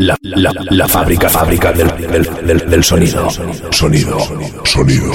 La, la, la fábrica, fábrica del, del, del, del sonido. Sonido, sonido, sonido.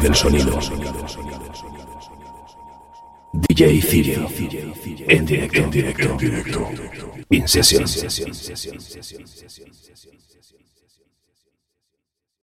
del sonido. DJ Cirio. En directo. En directo. En directo. In session.